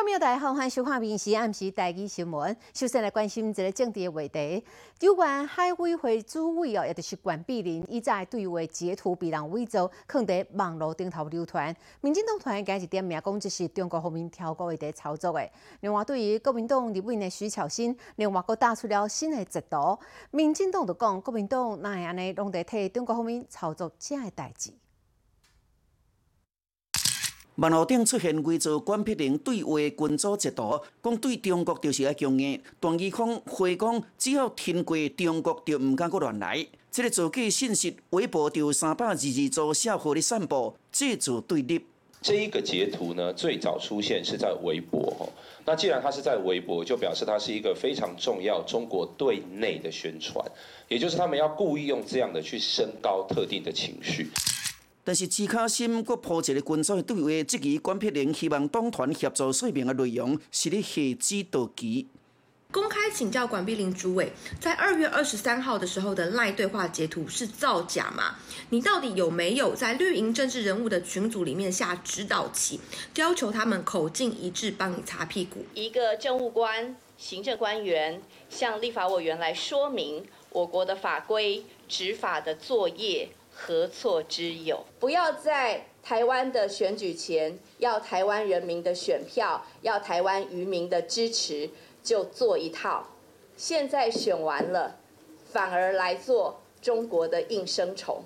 众朋友，大家好，欢迎收看《民视暗时台语新闻》。首先来关心一个政治的话题，有关海委会主委哦，也就是关碧玲，伊在对话截图被人伪造，放在网络顶头流传。民进党团今日点名讲，这是中国方面挑拨的操作的。另外，对于国民党立委的徐巧芯，另外佫打出了新的截图。民进党就讲，国民党那样呢，拢在替中国方面操作这样的代志。网络顶出现伪造关碧玲对话群组截图，讲对中国就是爱强硬。段义康回讲，只要听过中国，就毋敢阁乱来。这个造假信息，微博就三百二十组小号的散布，这组对立。这一个截图呢，最早出现是在微博。那既然它是在微博，就表示它是一个非常重要中国对内的宣传，也就是他们要故意用这样的去升高特定的情绪。但是，朱卡心阁铺一个群组的对话，质疑关碧玲希望党团协助说明的内容是咧下指导棋。公开请教管碧玲主委，在二月二十三号的时候的赖对话截图是造假吗？你到底有没有在绿营政治人物的群组里面下指导棋，要求他们口径一致，帮你擦屁股？一个政务官、行政官员向立法委员来说明我国的法规执法的作业。何错之有？不要在台湾的选举前要台湾人民的选票，要台湾渔民的支持，就做一套。现在选完了，反而来做中国的应声虫。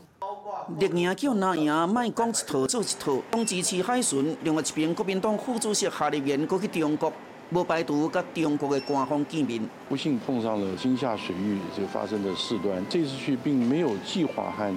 绿营叫哪赢？卖讲一套做一套。当支持海巡，另外一边国民党副主席夏立言过去中国，无排除甲中国的官方见面。不幸碰上了金厦水域就发生的事端，这次去并没有计划和。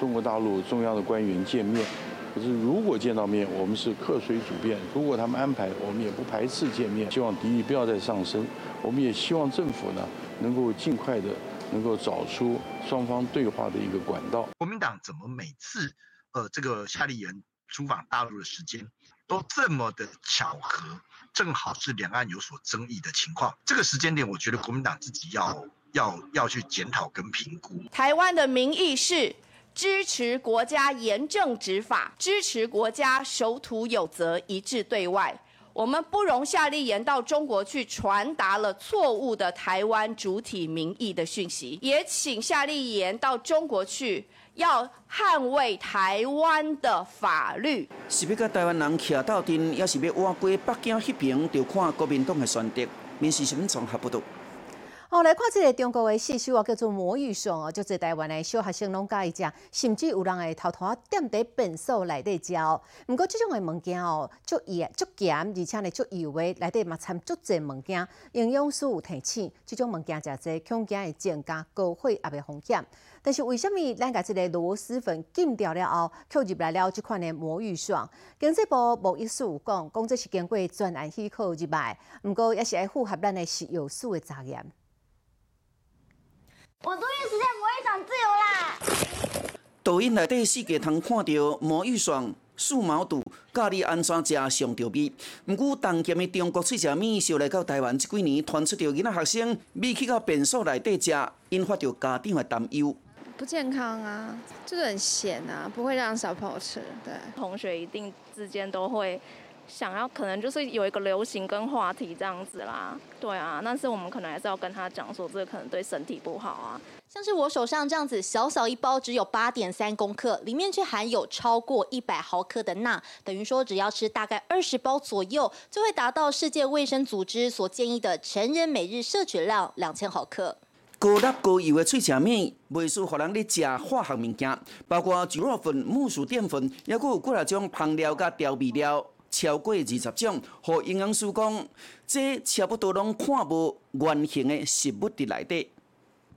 中国大陆中央的官员见面，可是如果见到面，我们是客随主便；如果他们安排，我们也不排斥见面。希望敌意不要再上升，我们也希望政府呢能够尽快的能够找出双方对话的一个管道。国民党怎么每次呃这个夏立言出访大陆的时间都这么的巧合，正好是两岸有所争议的情况。这个时间点，我觉得国民党自己要要要去检讨跟评估。台湾的民意是。支持国家严正执法，支持国家守土有责、一致对外。我们不容夏立言到中国去传达了错误的台湾主体民意的讯息，也请夏立言到中国去，要捍卫台湾的法律。是要跟台湾人徛到阵，也是要挖过北京迄边，就看国民党的选择。民事新闻综合报道。哦，来看即个中国的四首啊，叫做魔芋爽哦，就是台湾的小学生拢介意食，甚至有人会偷偷踮在便所内底食哦。毋过即种的物件哦，足盐、足咸，而且呢足油的，内底嘛掺足济物件，营养素有提醒，即种物件食济，恐惊会增加高血压的风险。但是为什么咱甲即个螺蛳粉禁掉了后，扣入来了即款的魔芋爽？经济部无一有讲，讲这是经过专案许可入来，毋过也是爱符合咱的食药素的查验。我终于实现魔芋爽自由啦！抖音内底四界通看到魔芋爽、素毛肚，教你安怎食上着味。毋过，当今的中国脆食面，烧来到台湾这几年，传出着囡仔学生咪去到便所内底食，引发着家长的担忧。不健康啊，就是很咸啊，不会让小朋友吃。对，同学一定之间都会。想要可能就是有一个流行跟话题这样子啦，对啊，但是我们可能还是要跟他讲说，这个可能对身体不好啊。像是我手上这样子小小一包，只有八点三公克，里面却含有超过一百毫克的钠，等于说只要吃大概二十包左右，就会达到世界卫生组织所建议的成人每日摄取量两千毫克。高钠高油的脆食面，袂输互人咧食化学物件，包括猪肉粉、木薯淀粉，也佫有几啊种香料甲调味料。超过二十种，和营养师讲，这差不多拢看无原形的食物伫内底。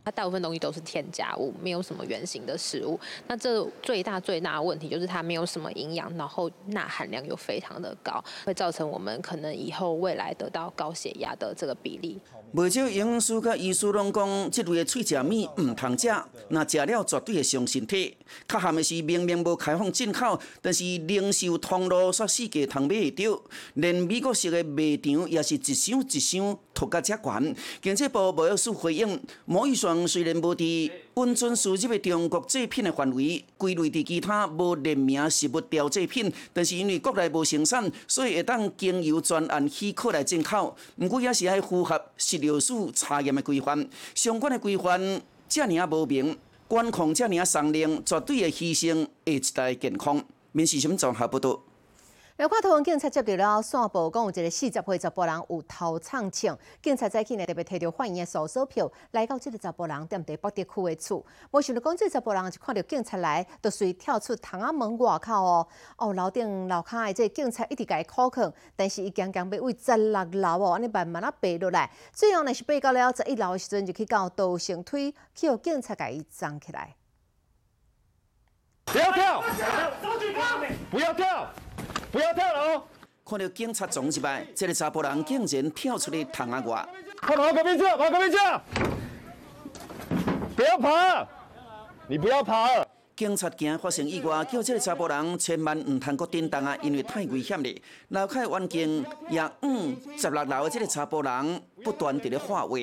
它大部分东西都是添加物，没有什么原型的食物。那这最大最大的问题就是它没有什么营养，然后钠含量又非常的高，会造成我们可能以后未来得到高血压的这个比例。不少营养师甲医师拢讲，这类的脆食面唔通食，那食了绝对会伤身体。较含的是明明无开放进口，但是零售通路煞世界通买会到，连美国式的卖场也是一箱一箱。托甲遮悬。经济部无有事回应，魔芋虽然无伫温存输入的中国制品的范围，归类伫其他无列明食物调制品，但是因为国内无生产，所以会当经由专案许可来进口。毋过也是爱符合食药署查验的规范，相关的规范遮尔啊无明，管控遮尔啊松令，绝对会牺牲下一代健康。民事新闻综合报道。来看台湾警察接到了线报，讲有一个四十岁查甫人有偷抢枪，警察早起呢特别摕到法院的搜索票，来到这个查甫人踮伫北地区的厝。没想到讲这查甫人就看到警察来，就随跳出窗仔门外口哦。哦，楼顶楼骹的这警察一直甲伊靠抗，但是伊强强要为十六楼哦，安尼慢慢啊爬落来。最后呢是爬到了十一楼的时阵，就去到倒绳梯，去互警察甲伊站起来。不要跳！不要跳！不要跳了哦！看到警察撞入来，这个查甫人竟然跳出去窗啊外。快跑隔壁去！跑隔壁去！不要跑！你不要跑！警察惊发生意外，叫这个查甫人千万唔通阁叮当啊，因为太危险了。楼下环境也嗯，十六楼的这个查甫人不断伫咧话话。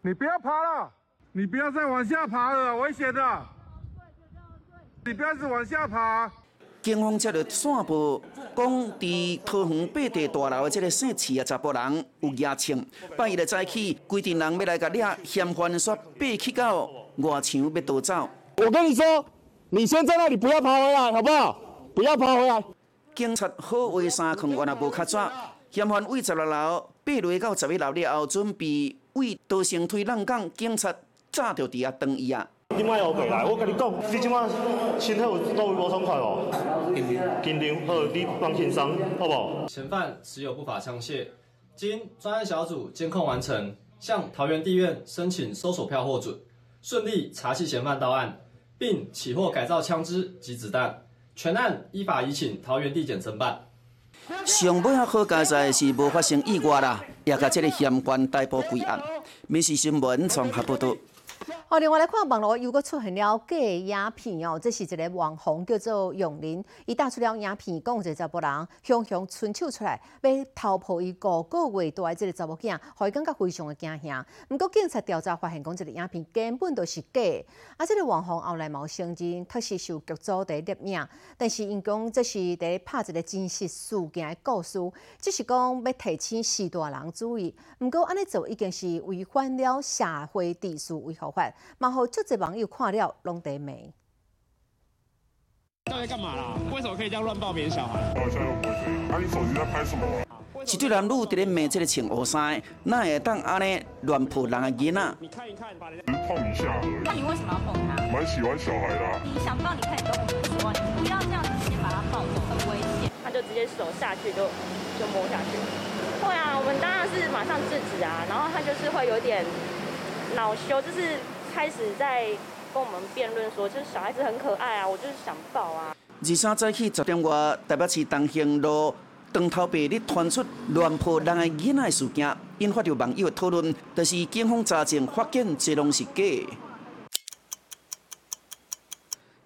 你不要爬了！你不要再往下爬了，危险的！你不要是往下爬。警方接到线报，讲伫桃园八地大楼的这个姓齐的查甫人有牙枪，半夜的早起，规定人要来甲掠嫌犯，说爬去到外墙要逃走。我跟你说，你先在那里不要爬回来，好不好？不要爬回来。警察好话三空，原来无卡抓。嫌犯为十六楼爬落到十一楼了后，准备为逃生推浪港，警察早就伫遐等伊啊。你莫后背来，我跟你讲，你即马身体有倒位无爽快哦。紧张，好，你放轻松，好不好？嫌犯持有不法枪械，经专案小组监控完成，向桃园地院申请搜索票获准，顺利查缉嫌犯到案，并起获改造枪支及子弹，全案依法移请桃园地检侦办。上尾啊好佳在是无发生意外啦，也甲这个嫌犯逮捕归案。民事新闻综合报道。另外来看网络又搁出现了假影片哦，这是一个网红叫做永林，伊打出了影片，讲一个查甫人雄雄伸手出来要偷抱伊五个月大的这个查某囝，互伊感觉非常的惊吓。毋过警察调查发现，讲这个影片根本都是假。啊，这个网红后来冇承认，确实受剧组在摄影，但是因讲这是在拍一个真实事件的故事，只是讲要提醒四大人注意。毋过安尼做已经是违反了社会秩序维护法。然后，这些网友看了拢得美。到底干嘛啦？为什么可以这样乱抱别人小孩？好像又不是。啊，你手机在拍什么？一对男女伫咧骂这个穿乌衫，哪会当安尼乱抱人的囡仔？你看一看，把人家碰一下而已。那你为什么要碰他？蛮喜欢小孩的。你想抱，你看你都不喜欢，你不要这样子直接把他抱走，很危险。他就直接手下去就就摸下去。会啊，我们当然是马上制止啊，然后他就是会有点恼羞，就是。开始在跟我们辩论说，就是小孩子很可爱啊，我就是想抱啊。二三早起十点外，台北市东兴路长头白日传出乱抱人的囡仔事件，引发着网友的讨论。但是警方查证发现，这拢是假。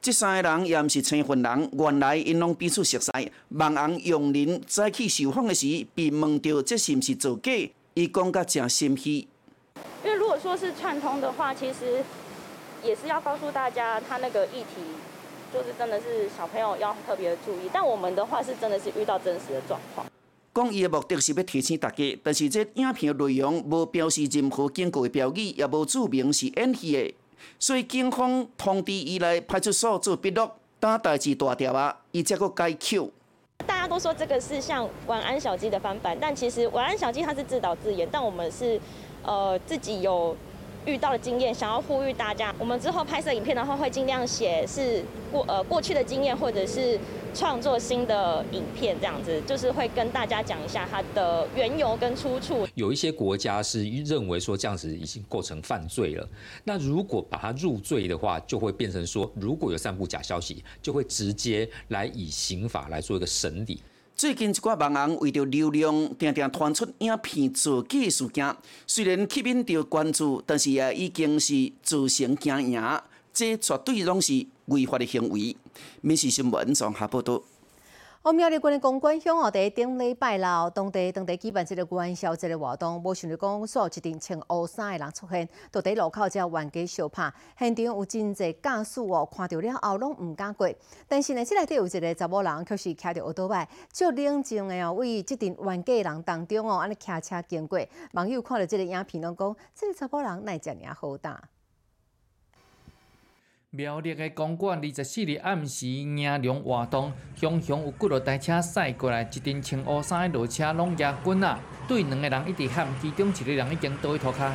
这三个人也毋是青婚人，原来因拢彼此熟悉。网红杨林早起受访的时，被问到这是毋是造假，伊讲甲真心虚。如果说是串通的话，其实也是要告诉大家，他那个议题就是真的是小朋友要特别注意。但我们的话是真的是遇到真实的状况。讲伊的目的是要提醒大家，但是这影片的内容无标示任何警告的标语，也无注明是演戏的，所以警方通知伊来派出所做笔录，等代志大条啊，伊才个解救。大家都说这个是像晚安小鸡的翻版，但其实晚安小鸡它是自导自演，但我们是。呃，自己有遇到的经验，想要呼吁大家，我们之后拍摄影片的话，会尽量写是过呃过去的经验，或者是创作新的影片这样子，就是会跟大家讲一下它的缘由跟出处。有一些国家是认为说这样子已经构成犯罪了，那如果把它入罪的话，就会变成说，如果有散布假消息，就会直接来以刑法来做一个审理。最近一寡网红为着流量，定定传出影片造假事件。虽然吸引着关注，但是也已经是自行惊赢，这绝对拢是违法的行为。民事新闻综合报道。我苗栗县的公馆乡哦，第顶礼拜六，当地当地举办这个元宵节的活动，无想到讲所有一定穿乌衫的人出现，都伫路口只冤家相拍，现场有真侪驾驶哦，看到了后拢毋敢过。但是呢，这内底有一个查某人，却是骑着奥多麦，足冷静的哦，为这阵玩家人当中哦，安尼骑车经过，网友看到这个影片，拢讲这个查某人奈遮尔好打。苗栗的公馆，二十四日暗时迎龙活动，熊熊有几落台车驶过来，一阵穿乌衫的落车拢压滚啊！对两个人一直喊，其中一个人已经倒去涂骹。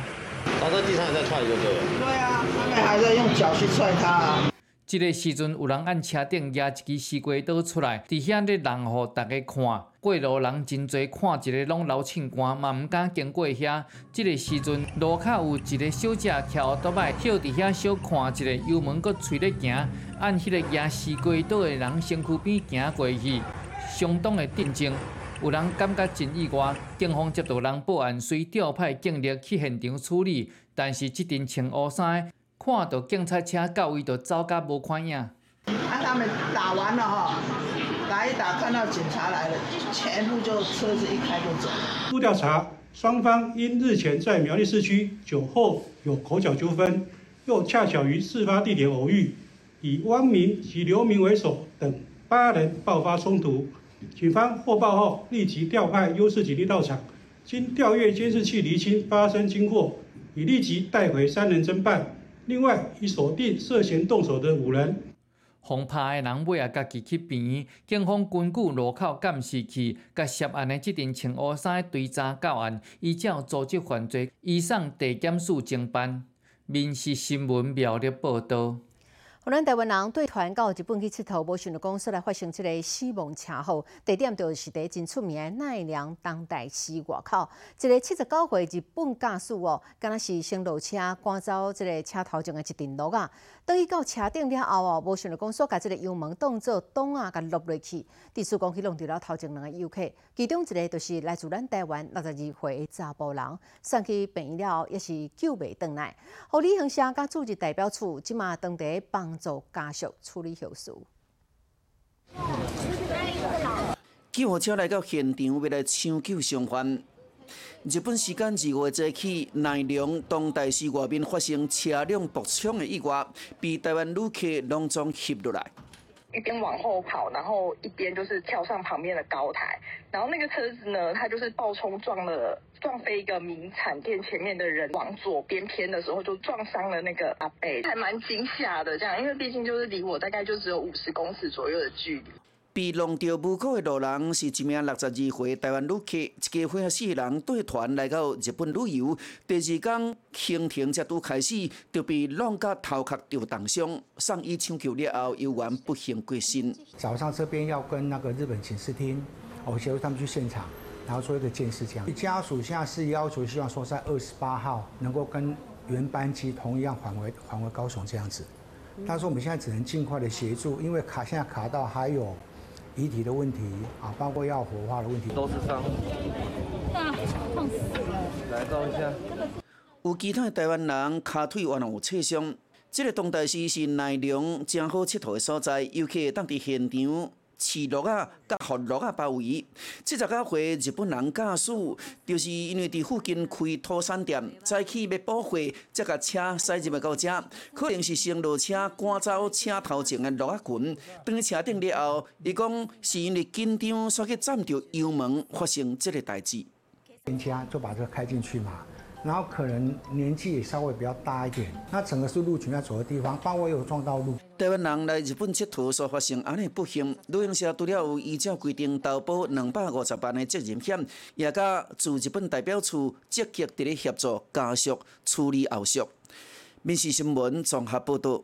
倒在地上在踹就对了。对啊，他们还在用脚去踹他啊！这个时阵，有人按车顶压一支西瓜刀出来，伫遐咧人互大家看。过路人真侪，看一个拢流凊汗，嘛毋敢经过遐。这个时阵，路口有一个小姐骑奥多麦，跳伫遐小看一个，油门搁吹咧行，按迄个压西瓜刀的人身躯边行过去，相当的震惊。有人感觉真意外，警方接到人报案，随调派警力去现场处理。但是这阵穿乌衫。看到警察车到位，就走甲无看影。啊，他们打完了哈，打一打，看到警察来了，全部就车子一开就走。经调查，双方因日前在苗栗市区酒后有口角纠纷，又恰巧于事发地点偶遇，以汪明及刘明为首等八人爆发冲突。警方获报后，立即调派优势警力到场，经调阅监视器厘清发生经过，已立即带回三人侦办。另外，已锁定涉嫌动手的五人。防拍的人尾啊家己去病警方根据路口监视器，甲涉案的这阵穿乌衫的追查到案，依照组织犯罪，移送地检署侦办。民事新闻苗栗报道。我咱台湾人对团到日本去佚佗，无想到讲说来发生即个死亡车祸，地点就是伫真出名的奈良当代市外口。一个七十九岁日本驾驶哦，敢若是先落车赶走即个车头前的一阵路啊。等伊到车顶了后哦，无想到讲说甲即个油门当做挡啊，甲落落去。第四讲去弄掉了头前两个游客，其中一个就是来自咱台湾六十二岁的查甫人，送去病院了也是救袂倒来。互旅行社甲组织代表处即马当地帮帮。做家属处理后事。救护车来到现场，为来抢救伤患。日本时间二月一起，奈良东大寺外面发生车辆爆冲的意外，被台湾旅客隆重翕落来。一边往后跑，然后一边就是跳上旁边的高台，然后那个车子呢，它就是爆冲撞了，撞飞一个名产店前面的人，往左边偏的时候就撞伤了那个阿贝，还蛮惊吓的这样，因为毕竟就是离我大概就只有五十公尺左右的距离。被弄到母口的路人是一名六十二岁台湾旅客，一家伙四人带团来到日本旅游。第二天行程才拄开始，就被弄到头壳着重伤，送医抢救了后，游玩不幸过身。早上这边要跟那个日本警视厅，我协助他们去现场，然后做一个监视。这样家属现在是要求，希望说在二十八号能够跟原班机同一样返回返回高雄这样子。他说我们现在只能尽快的协助，因为卡现在卡到还有。遗体的问题啊，包括要火化的问题，都是伤。啊，痛死了！来照一下。有其他台湾人脚腿完有擦伤。这个东大寺是内容正好佚佗的所在，尤其当伫现场。市落啊，甲河落啊包围。七十九岁日本人驾驶，就是因为伫附近开土产店，早起要补货，才甲车驶入来到遮。可能是先落车赶走车头前的落啊群，等车顶了后，伊讲是因为紧张，所以占着油门，发生这个代志。车就把这开进去嘛。然后可能年纪也稍微比较大一点，那整个是鹿群在走的地方，包括有撞到路。台湾人来日本佚佗所发生安尼不幸，旅行社除了有依照规定投保两百五十万的责任险，也甲驻日本代表处积极伫咧协助家属处理后续。民事新闻综合报道。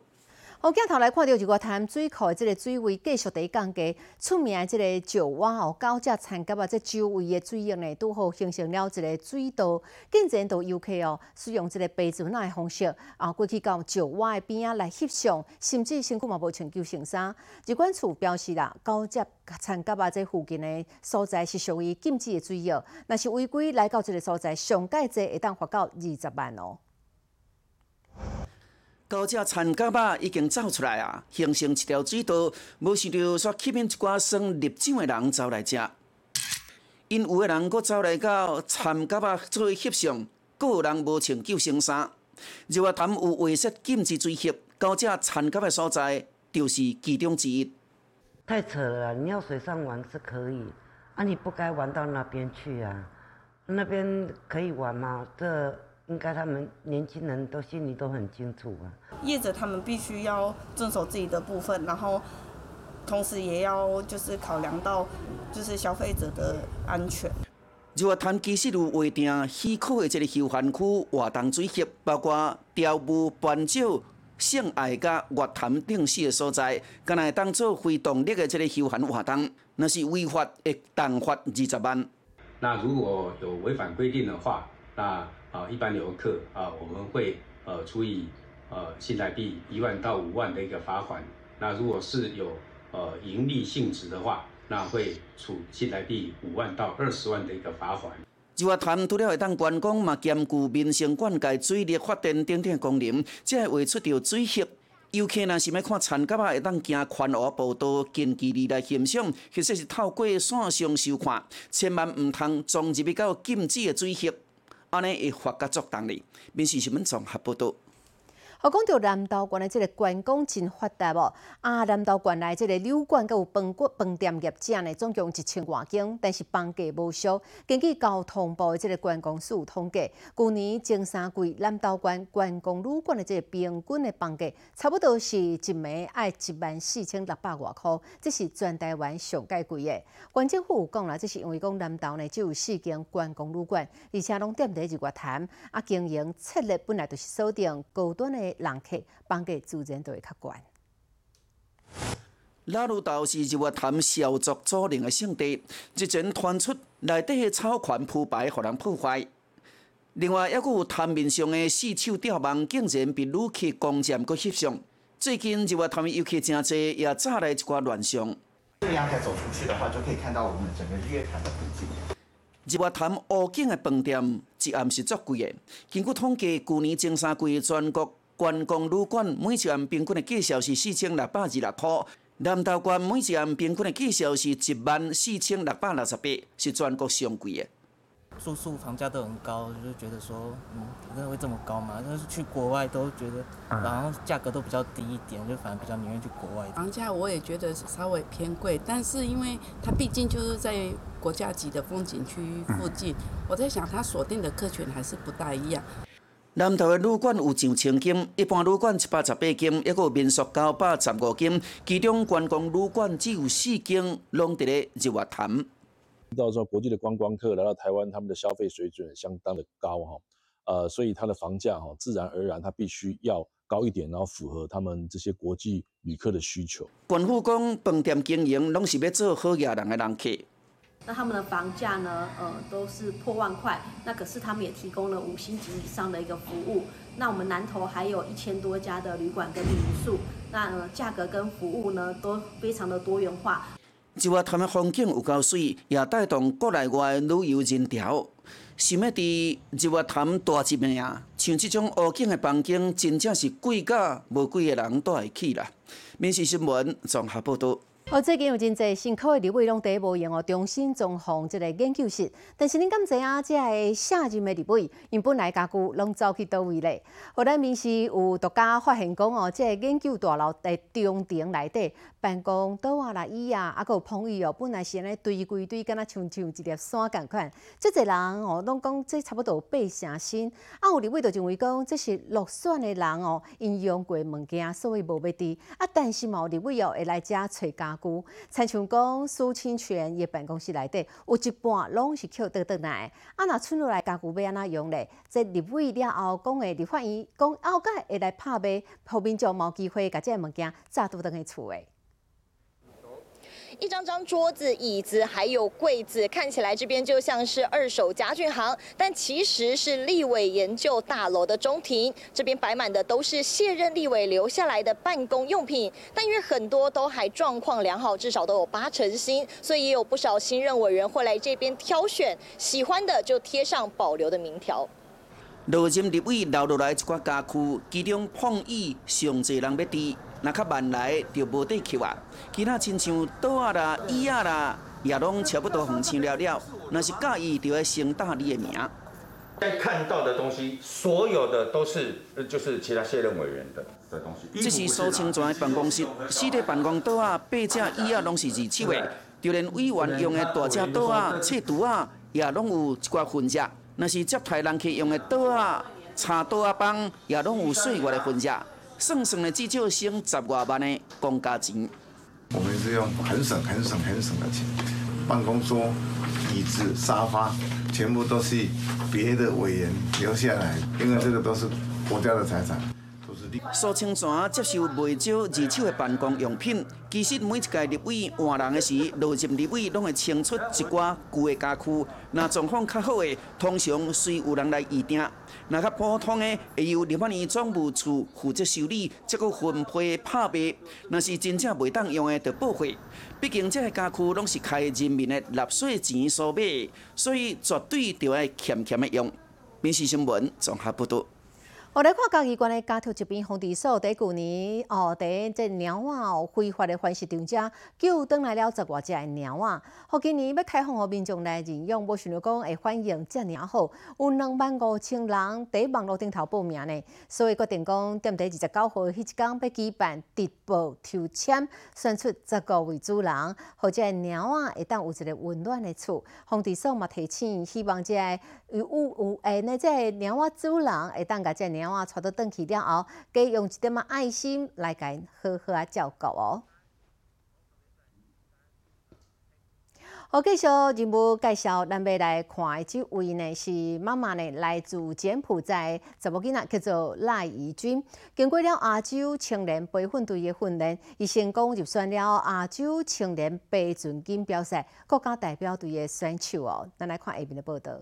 我镜头来看到一个潭水库的这个水位继续在降低，出名的这个石湾哦，高只参加啊，这周围的水域呢，拄好形成了一个水道，更侪多游客哦，使用这个白船的方式啊，过去到石湾的边啊来翕相，甚至身躯嘛无穿救生衫。日管处表示啦，高只参加啊，这附近的所在是属于禁止的水域，若是违规来到这个所在，上届者会当罚到二十万哦。高只田甲肉已经走出来啊，形成一条水道，无想到煞吸引一寡算入奖的人走来食。因有的人阁走来到田甲肉做翕相，阁有人无穿救生衫。日月潭有违设禁止水翕，高只田甲的所在就是其中之一。太扯了！你要水上玩是可以，啊，你不该玩到那边去啊！那边可以玩吗？这应该他们年轻人都心里都很清楚啊。业者他们必须要遵守自己的部分，然后同时也要就是考量到就是消费者的安全。日月潭其实有划定许可的这个休闲区活动水域，包括钓鱼、攀照。性爱甲月潭等四个所在，敢若当做非动力的这个休闲活动，那是违法，会当罚二十万。那如果有违反规定的话，那啊一般游客啊我们会呃处以呃新台币一万到五万的一个罚款。那如果是有呃盈利性质的话，那会处新台币五万到二十万的一个罚款。日月潭除了会当观光，嘛兼顾民生灌溉、水利发展等等功能，才会画出着水翕。游客若是要看田蛤仔，会当行宽河步道近距离来欣赏，或者是透过线上收看，千万毋通装入去到禁止的水翕，安尼会发甲作动哩。民事新闻综合报道。我，讲到南投县的这个观光真发达哦。啊，南投县内这个旅馆佮有饭馆、饭店业者呢，总共一千外间，但是房价无少。根据交通部的这个观光署统计，去年前三季南投县观光旅馆的这个平均的房价，差不多是一暝爱一万四千六百外块，这是全台湾上介贵的。县政府有讲啦，这是因为讲南投呢只有四间观光旅馆，而且拢踮伫日月潭，啊，经营策略本来就是锁定高端的。人客房价自然就会较悬。拉鲁岛是日月潭小族租赁的圣地，日前传出内底的草权铺排，互人破坏。另外，还有潭面上的四手吊网，竟然被旅客攻占佮翕相。最近日月潭的游客真多，也炸来一寡乱象。这个阳台走出去的话，就可以看到我们整个日月潭的风景。日月潭湖景的饭店一暗是足贵的。根据统计，去年前三季全国观光旅馆每一晚平均的介绍是四千六百二十六块，南投县每一晚平均的介绍是一万四千六百六十八，是全国上贵的。住宿房价都很高，就觉得说，嗯，真的会这么高吗？但是去国外都觉得，然后价格都比较低一点，就反而比较宁愿去国外。房价我也觉得稍微偏贵，但是因为它毕竟就是在国家级的风景区附近，我在想它锁定的客群还是不大一样。南投的旅馆有上千间，一般旅馆一百十八间，还有民宿九百十五间，其中观光旅馆只有四间，拢伫咧日月潭。到时候国际的观光客来到台湾，他们的消费水准相当的高哈，呃，所以它的房价哈，自然而然它必须要高一点，然后符合他们这些国际旅客的需求。官府讲，饭店经营拢是要做好业人的人客。那他们的房价呢？呃，都是破万块。那可是他们也提供了五星级以上的一个服务。那我们南投还有一千多家的旅馆跟民宿，那呃价格跟服务呢都非常的多元化。日月潭的风景有够水，也带动国内外旅游人潮。想要伫日月潭大一暝啊，像这种湖景的房间，真正是贵甲无贵的人都会去啦。民事新闻综合报道。哦，最近有真侪辛苦的立委拢第一无用哦，重新装潢一个研究室。但是恁敢知影，即个下任的立委，因本来家具拢走去倒位咧？后来民事有独家发现讲哦，即个研究大楼在中庭内底。办公桌啊、啦椅啊，啊，有碰椅哦，本来是安尼堆规堆，敢若像像一粒山共款。即侪人哦，拢讲这差不多八成新。啊，有立位就认为讲，这是落选的人哦，因用过物件，所以无要滴。啊，但是嘛，立位哦会来遮找家具，亲像讲苏清泉伊办公室内底有一半拢是捡倒倒来。啊，若剩落来家具要安怎用咧？这立委了后讲的立法院讲后盖会来拍卖，后面就无机会甲这物件再倒倒去厝诶。一张张桌子、椅子，还有柜子，看起来这边就像是二手家具行，但其实是立委研究大楼的中庭。这边摆满的都是卸任立委留下来的办公用品，但因为很多都还状况良好，至少都有八成新，所以也有不少新任委员会来这边挑选，喜欢的就贴上保留的名条。落任立委留落来一寡家区，其中碰椅上侪人要伫，若较慢来就无得去啊。其他亲像桌啊啦、椅啊啦，也拢差不多红清了了。若是介意，就要先打你的名。在看到的东西，所有的都是呃，就是其他卸任委员的的东西。这是苏清泉的办公室，四个办公桌啊、八只椅啊，拢是二手的。就连委员用的大只桌啊、册桌啊，也拢有一寡痕迹。若是接待人客用的桌啊、茶桌啊帮，也拢有岁月的痕迹。算算的至少省十外万的公家钱。我们是用很省、很省、很省的钱，办公桌、椅子、沙发。全部都是别的委员留下来，因为这个都是国家的财产。苏清泉接受未少二手的办公用品。其实每一届立委换人的时，落任立委拢会清出一寡旧的家具。那状况较好的，通常随有人来预订；那较普通的，会由立法院总务处负责修理，再搁分配拍卖。那是真正袂当用的，就报废。毕竟这个家具拢是开人民的纳税钱所买，所以绝对就要欠欠的用。民事新闻综合报道。我来看嘉义县的家头一边红地所，在去年哦，在这鸟仔哦非法的繁殖场者救倒来了十外只的鸟仔。好，今年要开放互民众来认养，无想到讲会欢迎这鸟好，有两万五千人伫网络顶头报名呢。所以决定讲，踮伫二十九号迄一天要举办直播抽签，选出十个位主人，或者鸟仔会当有一个温暖的厝。红地所嘛提醒，希望这有有有诶，那这鸟仔主人会当甲遮鸟。猫啊，带到转去了后，加用一点仔爱心来甲因好好啊照顾哦。好，继续任务介绍，咱要来看的这位呢是妈妈呢，来自柬埔寨查某囡仔，叫做赖怡君。经过了亚洲青年培训队的训练，伊成功入选了亚洲青年杯准锦标赛国家代表队的选手哦。咱来看下面的报道。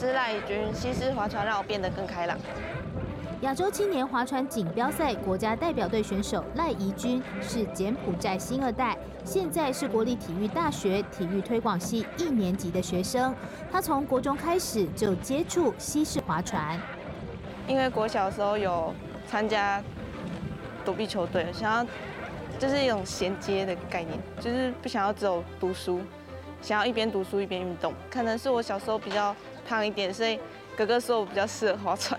是赖怡君，西施划船让我变得更开朗。亚洲青年划船锦标赛国家代表队选手赖怡君是柬埔寨新二代，现在是国立体育大学体育推广系一年级的学生。他从国中开始就接触西式划船，因为国小时候有参加躲避球队，想要就是一种衔接的概念，就是不想要只有读书，想要一边读书一边运动。可能是我小时候比较。胖一点，所以哥哥说我比较适合划船。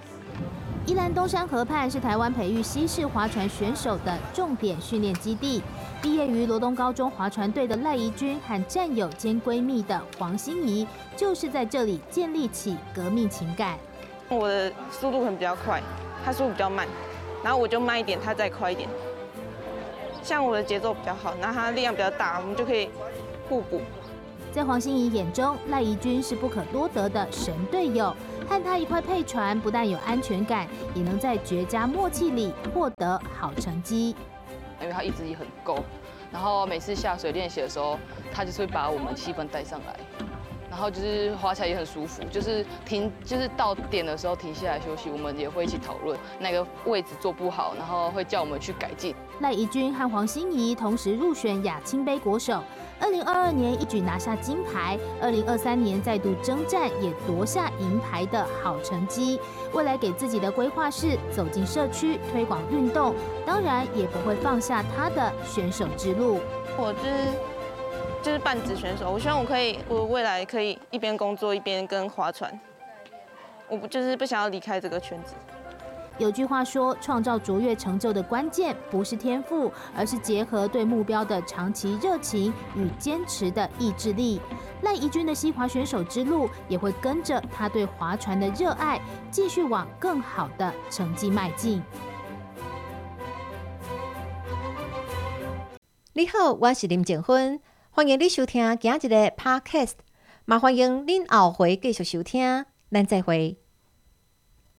宜兰东山河畔是台湾培育西式划船选手的重点训练基地。毕业于罗东高中划船队的赖怡君和战友兼闺蜜的黄心怡，就是在这里建立起革命情感。我的速度可能比较快，他速度比较慢，然后我就慢一点，他再快一点。像我的节奏比较好，然后他力量比较大，我们就可以互补。在黄心怡眼中，赖怡君是不可多得的神队友，和他一块配船，不但有安全感，也能在绝佳默契里获得好成绩。因为他一直也很够，然后每次下水练习的时候，他就是会把我们气氛带上来，然后就是滑起来也很舒服，就是停，就是到点的时候停下来休息，我们也会一起讨论那个位置做不好，然后会叫我们去改进。赖怡君和黄心怡同时入选亚青杯国手。二零二二年一举拿下金牌，二零二三年再度征战也夺下银牌的好成绩。未来给自己的规划是走进社区推广运动，当然也不会放下他的选手之路。我就是就是半职选手，我希望我可以，我未来可以一边工作一边跟划船。我不就是不想要离开这个圈子。有句话说，创造卓越成就的关键不是天赋，而是结合对目标的长期热情与坚持的意志力。赖怡君的西华选手之路也会跟着他对划船的热爱，继续往更好的成绩迈进。你好，我是林静芬，欢迎你收听今日的 Podcast，也欢迎您后回继续收听，咱再会。